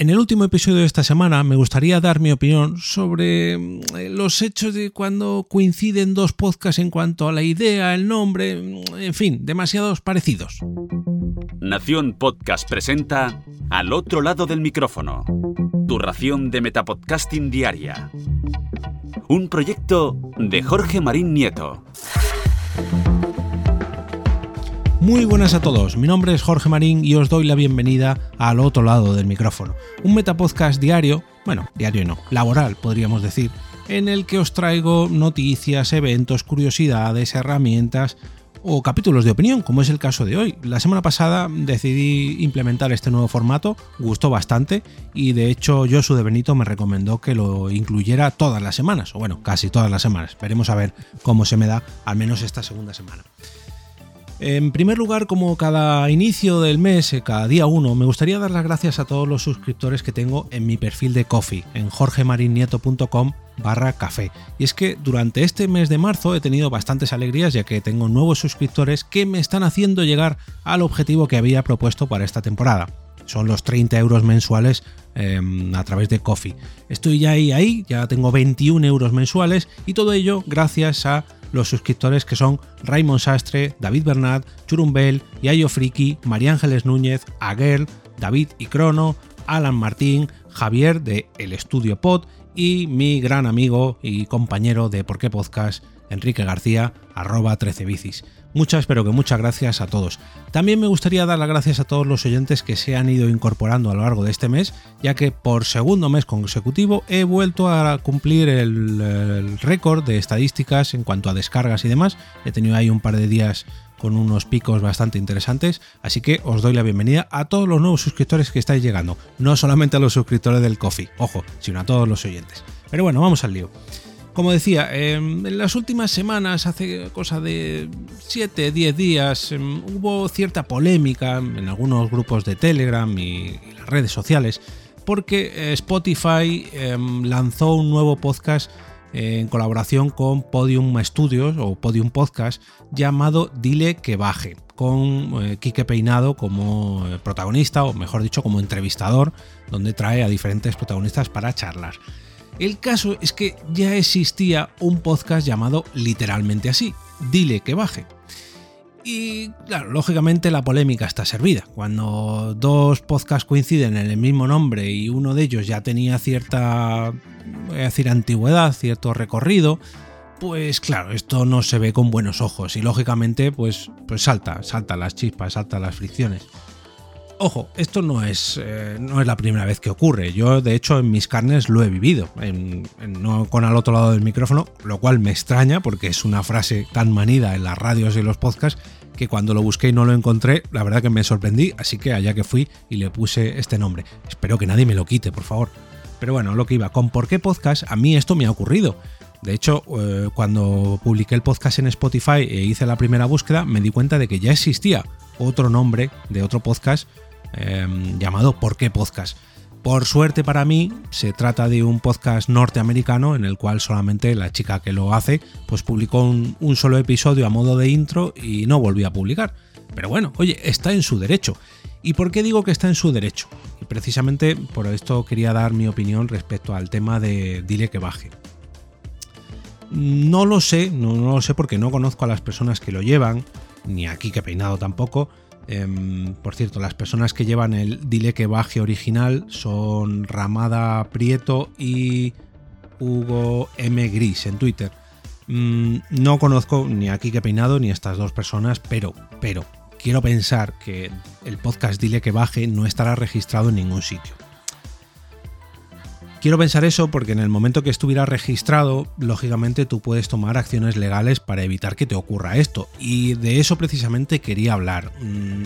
En el último episodio de esta semana me gustaría dar mi opinión sobre mm, los hechos de cuando coinciden dos podcasts en cuanto a la idea, el nombre, mm, en fin, demasiados parecidos. Nación Podcast presenta Al otro lado del micrófono, tu ración de Metapodcasting Diaria. Un proyecto de Jorge Marín Nieto. Muy buenas a todos, mi nombre es Jorge Marín y os doy la bienvenida al otro lado del micrófono. Un metapodcast diario, bueno, diario no, laboral podríamos decir, en el que os traigo noticias, eventos, curiosidades, herramientas o capítulos de opinión, como es el caso de hoy. La semana pasada decidí implementar este nuevo formato, gustó bastante y de hecho Josu de Benito me recomendó que lo incluyera todas las semanas, o bueno, casi todas las semanas. Veremos a ver cómo se me da, al menos esta segunda semana. En primer lugar, como cada inicio del mes, eh, cada día uno, me gustaría dar las gracias a todos los suscriptores que tengo en mi perfil de Coffee, en jorgemarinieto.com barra café. Y es que durante este mes de marzo he tenido bastantes alegrías ya que tengo nuevos suscriptores que me están haciendo llegar al objetivo que había propuesto para esta temporada. Son los 30 euros mensuales em, a través de Coffee. Estoy ya ahí, ahí, ya tengo 21 euros mensuales y todo ello gracias a los suscriptores que son Raymond Sastre, David Bernat, Churumbel, Yayo Friki, María Ángeles Núñez, Aguel, David y Crono, Alan Martín, Javier de El Estudio Pod y mi gran amigo y compañero de Por qué Podcast, Enrique García, arroba 13 bicis. Muchas, pero que muchas gracias a todos. También me gustaría dar las gracias a todos los oyentes que se han ido incorporando a lo largo de este mes, ya que por segundo mes consecutivo he vuelto a cumplir el, récord de estadísticas en cuanto a descargas y demás. He tenido ahí un par de días con unos picos bastante interesantes, así que os doy la bienvenida a todos los nuevos suscriptores que estáis llegando, no solamente a los suscriptores del Coffee, ojo, sino a todos los oyentes. Pero bueno, vamos al lío. Como decía, em, en las últimas semanas, hace cosa de 7, 10 días, em, hubo cierta polémica en algunos grupos de Telegram y, las redes sociales, porque eh, Spotify em, lanzó un nuevo podcast en colaboración con Podium Studios o Podium Podcast llamado Dile que baje, con eh, Quique Peinado como eh, protagonista, o mejor dicho, como entrevistador, donde trae a diferentes protagonistas para charlar. El caso es que ya existía un podcast llamado literalmente así, Dile que baje. Y claro, lógicamente la polémica está servida. Cuando dos podcasts coinciden en el mismo nombre y uno de ellos ya tenía cierta, voy a decir, antigüedad, cierto recorrido, pues claro, esto no se ve con buenos ojos y lógicamente pues, pues salta, salta las chispas, salta las fricciones. Ojo, esto no es, eh, no es la primera vez que ocurre. Yo, de hecho, en mis carnes lo he vivido, no con al otro lado del micrófono, lo cual me extraña porque es una frase tan manida en las radios y los podcasts que cuando lo busqué y no lo encontré, la verdad que me sorprendí, así que allá que fui y le puse este nombre. Espero que nadie me lo quite, por favor. Pero bueno, lo que iba, con por qué podcast, a mí esto me ha ocurrido. De hecho, eh, cuando publiqué el podcast en Spotify e hice la primera búsqueda, me di cuenta de que ya existía otro nombre de otro podcast Em, llamado ¿Por qué podcast? Por suerte para mí, se trata de un podcast norteamericano en el cual solamente la chica que lo hace pues publicó un, solo episodio a modo de intro y no volvió a publicar. Pero bueno, oye, está en su derecho. ¿Y por qué digo que está en su derecho? Y precisamente por esto quería dar mi opinión respecto al tema de Dile que baje. No lo sé, no, no lo sé porque no conozco a las personas que lo llevan, ni aquí que peinado tampoco, Em, por cierto, las personas que llevan el Dile que baje original son Ramada Prieto y Hugo M. Gris en Twitter. Mm, no conozco ni aquí que peinado ni a estas dos personas, pero, pero, quiero pensar que el podcast Dile que baje no estará registrado en ningún sitio. Quiero pensar eso porque en el momento que estuviera registrado, lógicamente tú puedes tomar acciones legales para evitar que te ocurra esto. Y de eso precisamente quería hablar. Mm,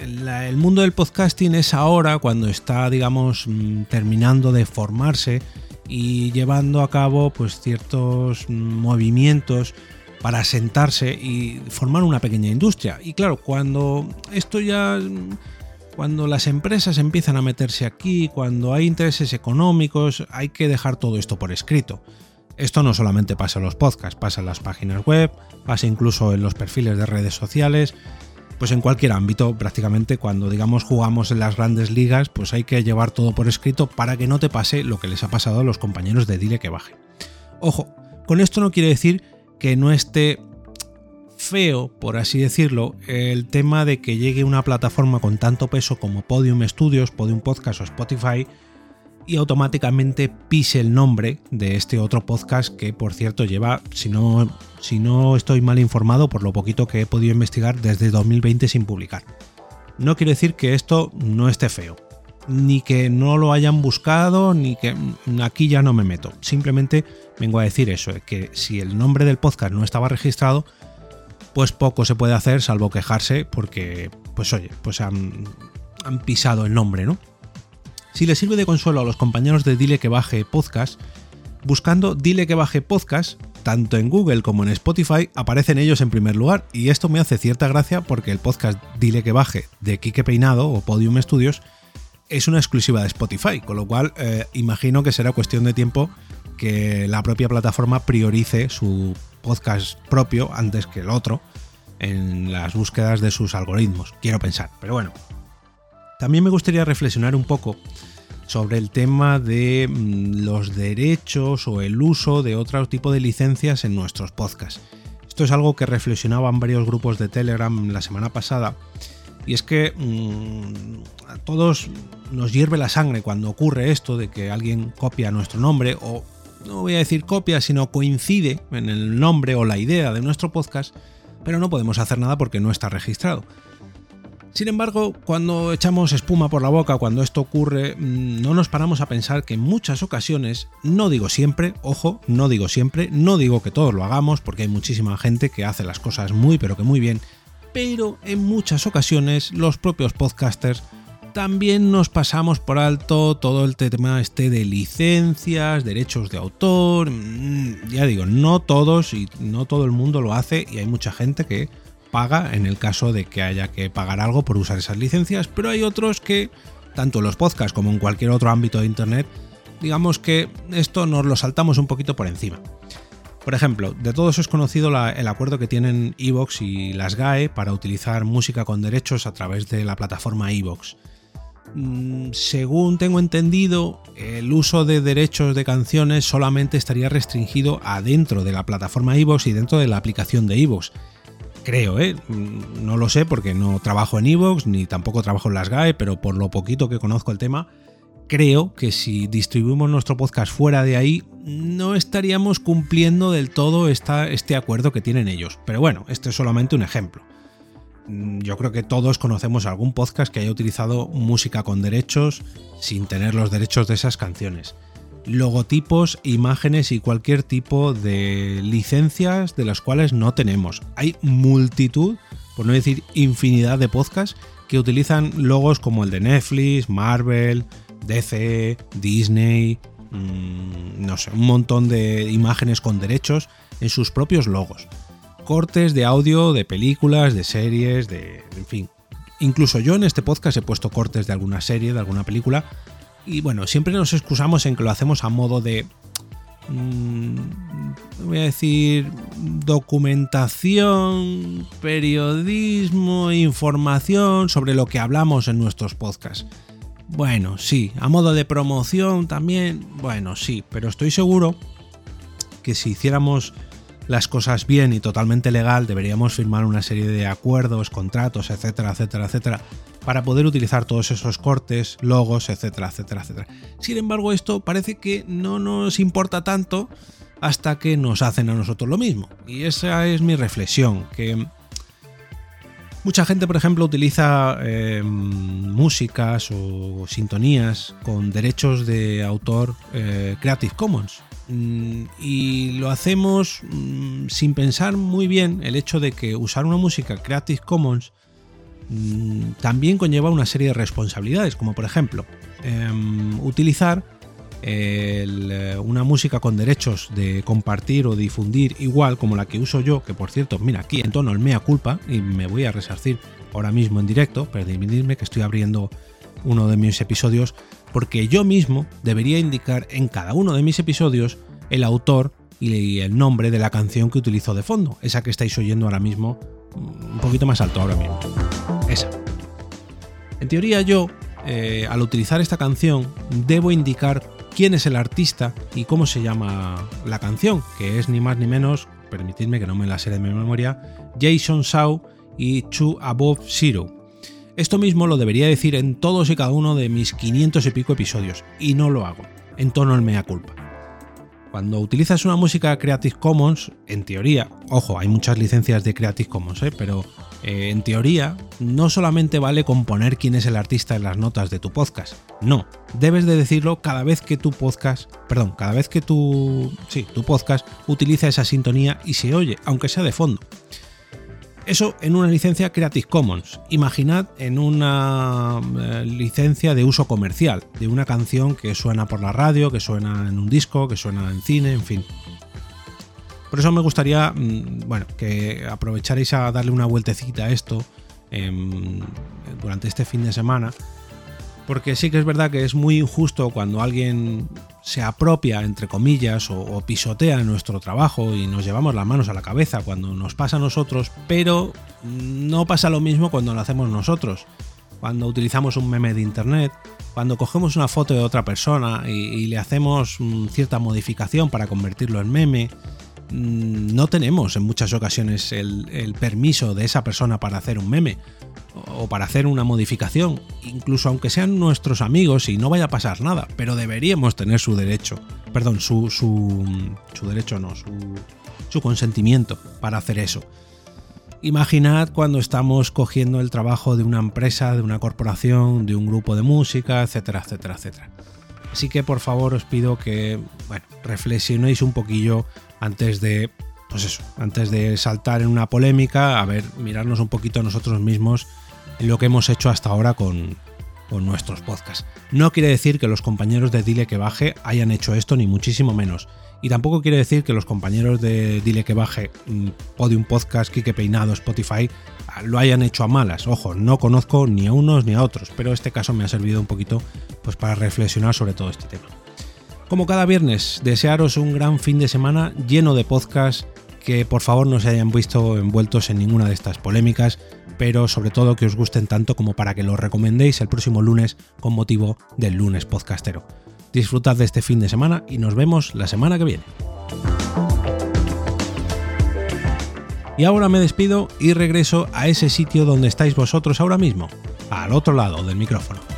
el mundo del podcasting es ahora cuando está, digamos, mm, terminando de formarse y llevando a cabo pues ciertos movimientos para sentarse y formar una pequeña industria. Y claro, cuando esto ya cuando las empresas empiezan a meterse aquí, cuando hay intereses económicos, hay que dejar todo esto por escrito. Esto no solamente pasa en los podcasts, pasa en las páginas web, pasa incluso en los perfiles de redes sociales. pues en cualquier ámbito, prácticamente cuando digamos jugamos en las grandes ligas, pues hay que llevar todo por escrito para que no te pase lo que les ha pasado a los compañeros de Dile que baje. Ojo, con esto no quiere decir que no esté feo, por así decirlo, el tema de que llegue una plataforma con tanto peso como Podium Studios, Podium Podcast o Spotify y automáticamente pise el nombre de este otro podcast que por cierto lleva, si no, si no estoy mal informado por lo poquito que he podido investigar desde 2020 sin publicar. No quiere decir que esto no esté feo, ni que no lo hayan buscado, ni que mm, aquí ya no me meto. Simplemente vengo a decir eso, que si el nombre del podcast no estaba registrado, pues poco se puede hacer salvo quejarse porque, pues oye, pues han, han pisado el nombre, ¿no? Si le sirve de consuelo a los compañeros de Dile que baje podcast, buscando Dile que baje podcast, tanto en Google como en Spotify aparecen ellos en primer lugar y esto me hace cierta gracia porque el podcast Dile que baje de Quique Peinado o Podium Studios es una exclusiva de Spotify, con lo cual eh, imagino que será cuestión de tiempo que la propia plataforma priorice su podcast propio antes que el otro en las búsquedas de sus algoritmos, quiero pensar, pero bueno. También me gustaría reflexionar un poco sobre el tema de mm, los derechos o el uso de otro tipo de licencias en nuestros podcasts. Esto es algo que reflexionaban varios grupos de Telegram la semana pasada. Y es que mm, a todos nos hierve la sangre cuando ocurre esto de que alguien copia nuestro nombre o no voy a decir copia, sino coincide en el nombre o la idea de nuestro podcast, pero no podemos hacer nada porque no está registrado. Sin embargo, cuando echamos espuma por la boca, cuando esto ocurre, mm, no nos paramos a pensar que en muchas ocasiones, no digo siempre, ojo, no digo siempre, no digo que todos lo hagamos, porque hay muchísima gente que hace las cosas muy pero que muy bien, pero en muchas ocasiones los propios podcasters también nos pasamos por alto todo el tema este de licencias, derechos de autor, mm, ya digo, no todos y no todo el mundo lo hace y hay mucha gente que paga en el caso de que haya que pagar algo por usar esas licencias, pero hay otros que, tanto en los podcasts como en cualquier otro ámbito de Internet, digamos que esto nos lo saltamos un poquito por encima. Por ejemplo, de todos es conocido el acuerdo que tienen Evox y las GAE para utilizar música con derechos a través de la plataforma Evox. Mm, según tengo entendido, el uso de derechos de canciones solamente estaría restringido adentro de la plataforma Evox y dentro de la aplicación de Evox creo, ¿eh? no lo sé porque no trabajo en Evox ni tampoco trabajo en las GAE, pero por lo poquito que conozco el tema, creo que si distribuimos nuestro podcast fuera de ahí, no estaríamos cumpliendo del todo esta, este acuerdo que tienen ellos. Pero bueno, este es solamente un ejemplo. Mm, yo creo que todos conocemos algún podcast que haya utilizado música con derechos sin tener los derechos de esas canciones logotipos, imágenes y cualquier tipo de licencias de las cuales no tenemos. Hay multitud, por no decir infinidad de podcasts que utilizan logos como el de Netflix, Marvel, DC, Disney, mm, no sé, un montón de imágenes con derechos en sus propios logos. Cortes de audio, de películas, de series, de... en fin. Incluso yo en este podcast he puesto cortes de alguna serie, de alguna película, y bueno, siempre nos excusamos en que lo hacemos a modo de mm, voy a decir documentación, periodismo, información sobre lo que hablamos en nuestros podcasts. Bueno, sí, a modo de promoción también, bueno, sí, pero estoy seguro que si hiciéramos las cosas bien y totalmente legal, deberíamos firmar una serie de acuerdos, contratos, etcétera, etcétera, etcétera, para poder utilizar todos esos cortes, logos, etcétera, etcétera, etcétera. Sin embargo, esto parece que no nos importa tanto hasta que nos hacen a nosotros lo mismo. Y esa es mi reflexión, que mucha gente, por ejemplo, utiliza em, músicas o sintonías con derechos de autor eh, Creative Commons. Mm, y lo hacemos mm, sin pensar muy bien el hecho de que usar una música Creative Commons mm, también conlleva una serie de responsabilidades, como por ejemplo em, utilizar eh, una música con derechos de compartir o difundir igual como la que uso yo, que por cierto, mira, aquí en tono el mea culpa y me voy a resarcir ahora mismo en directo, permitidme que estoy abriendo uno de mis episodios porque yo mismo debería indicar en cada uno de mis episodios el autor y el nombre de la canción que utilizo de fondo, esa que estáis oyendo ahora mismo un poquito más alto ahora mismo. Esa. En teoría yo, eh, al utilizar esta canción, debo indicar quién es el artista y cómo se llama la canción, que es ni más ni menos, permitidme que no me la sé de memoria, Jason Shaw y Two Above Zero. Esto mismo lo debería decir en todos y cada uno de mis 500 y pico episodios, y no lo hago, en tono el mea culpa. Cuando utilizas una música Creative Commons, en teoría, ojo, hay muchas licencias de Creative Commons, ¿eh? pero eh, en teoría no solamente vale componer quién es el artista en las notas de tu podcast, no, debes de decirlo cada vez que tu podcast, perdón, cada vez que tu, sí, tu podcast utiliza esa sintonía y se oye, aunque sea de fondo. Eso en una licencia Creative Commons. Imaginad en una eh, licencia de uso comercial, de una canción que suena por la radio, que suena en un disco, que suena en cine, en fin. Por eso me gustaría, mm, bueno, que aprovecharais a darle una vueltecita a esto em, durante este fin de semana porque sí que es verdad que es muy injusto cuando alguien se apropia, entre comillas, o, pisotea nuestro trabajo y nos llevamos las manos a la cabeza cuando nos pasa a nosotros, pero no pasa lo mismo cuando lo hacemos nosotros. Cuando utilizamos un meme de internet, cuando cogemos una foto de otra persona y, le hacemos mm, cierta modificación para convertirlo en meme, no tenemos en muchas ocasiones el, permiso de esa persona para hacer un meme o para hacer una modificación, incluso aunque sean nuestros amigos y no vaya a pasar nada, pero deberíamos tener su derecho, perdón, su, su, su derecho no, su, su consentimiento para hacer eso. Imaginad cuando estamos cogiendo el trabajo de una empresa, de una corporación, de un grupo de música, etcétera, etcétera, etcétera. Así que por favor os pido que, reflexionéis un poquillo antes de, pues eso, antes de saltar en una polémica, a ver, mirarnos un poquito nosotros mismos lo que hemos hecho hasta ahora con, nuestros podcasts. No quiere decir que los compañeros de Dile que Baje hayan hecho esto, ni muchísimo menos. Y tampoco quiere decir que los compañeros de Dile que Baje, mm, Podium Podcast, Kike Peinado, Spotify, lo hayan hecho a malas. Ojo, no conozco ni a unos ni a otros, pero este caso me ha servido un poquito pues, para reflexionar sobre todo este tema. Como cada viernes, desearos un gran fin de semana lleno de podcasts que por favor no se hayan visto envueltos en ninguna de estas polémicas, pero sobre todo que os gusten tanto como para que los recomendéis el próximo lunes con motivo del lunes podcastero. Disfrutad de este fin de semana y nos vemos la semana que viene. Y ahora me despido y regreso a ese sitio donde estáis vosotros ahora mismo, al otro lado del micrófono.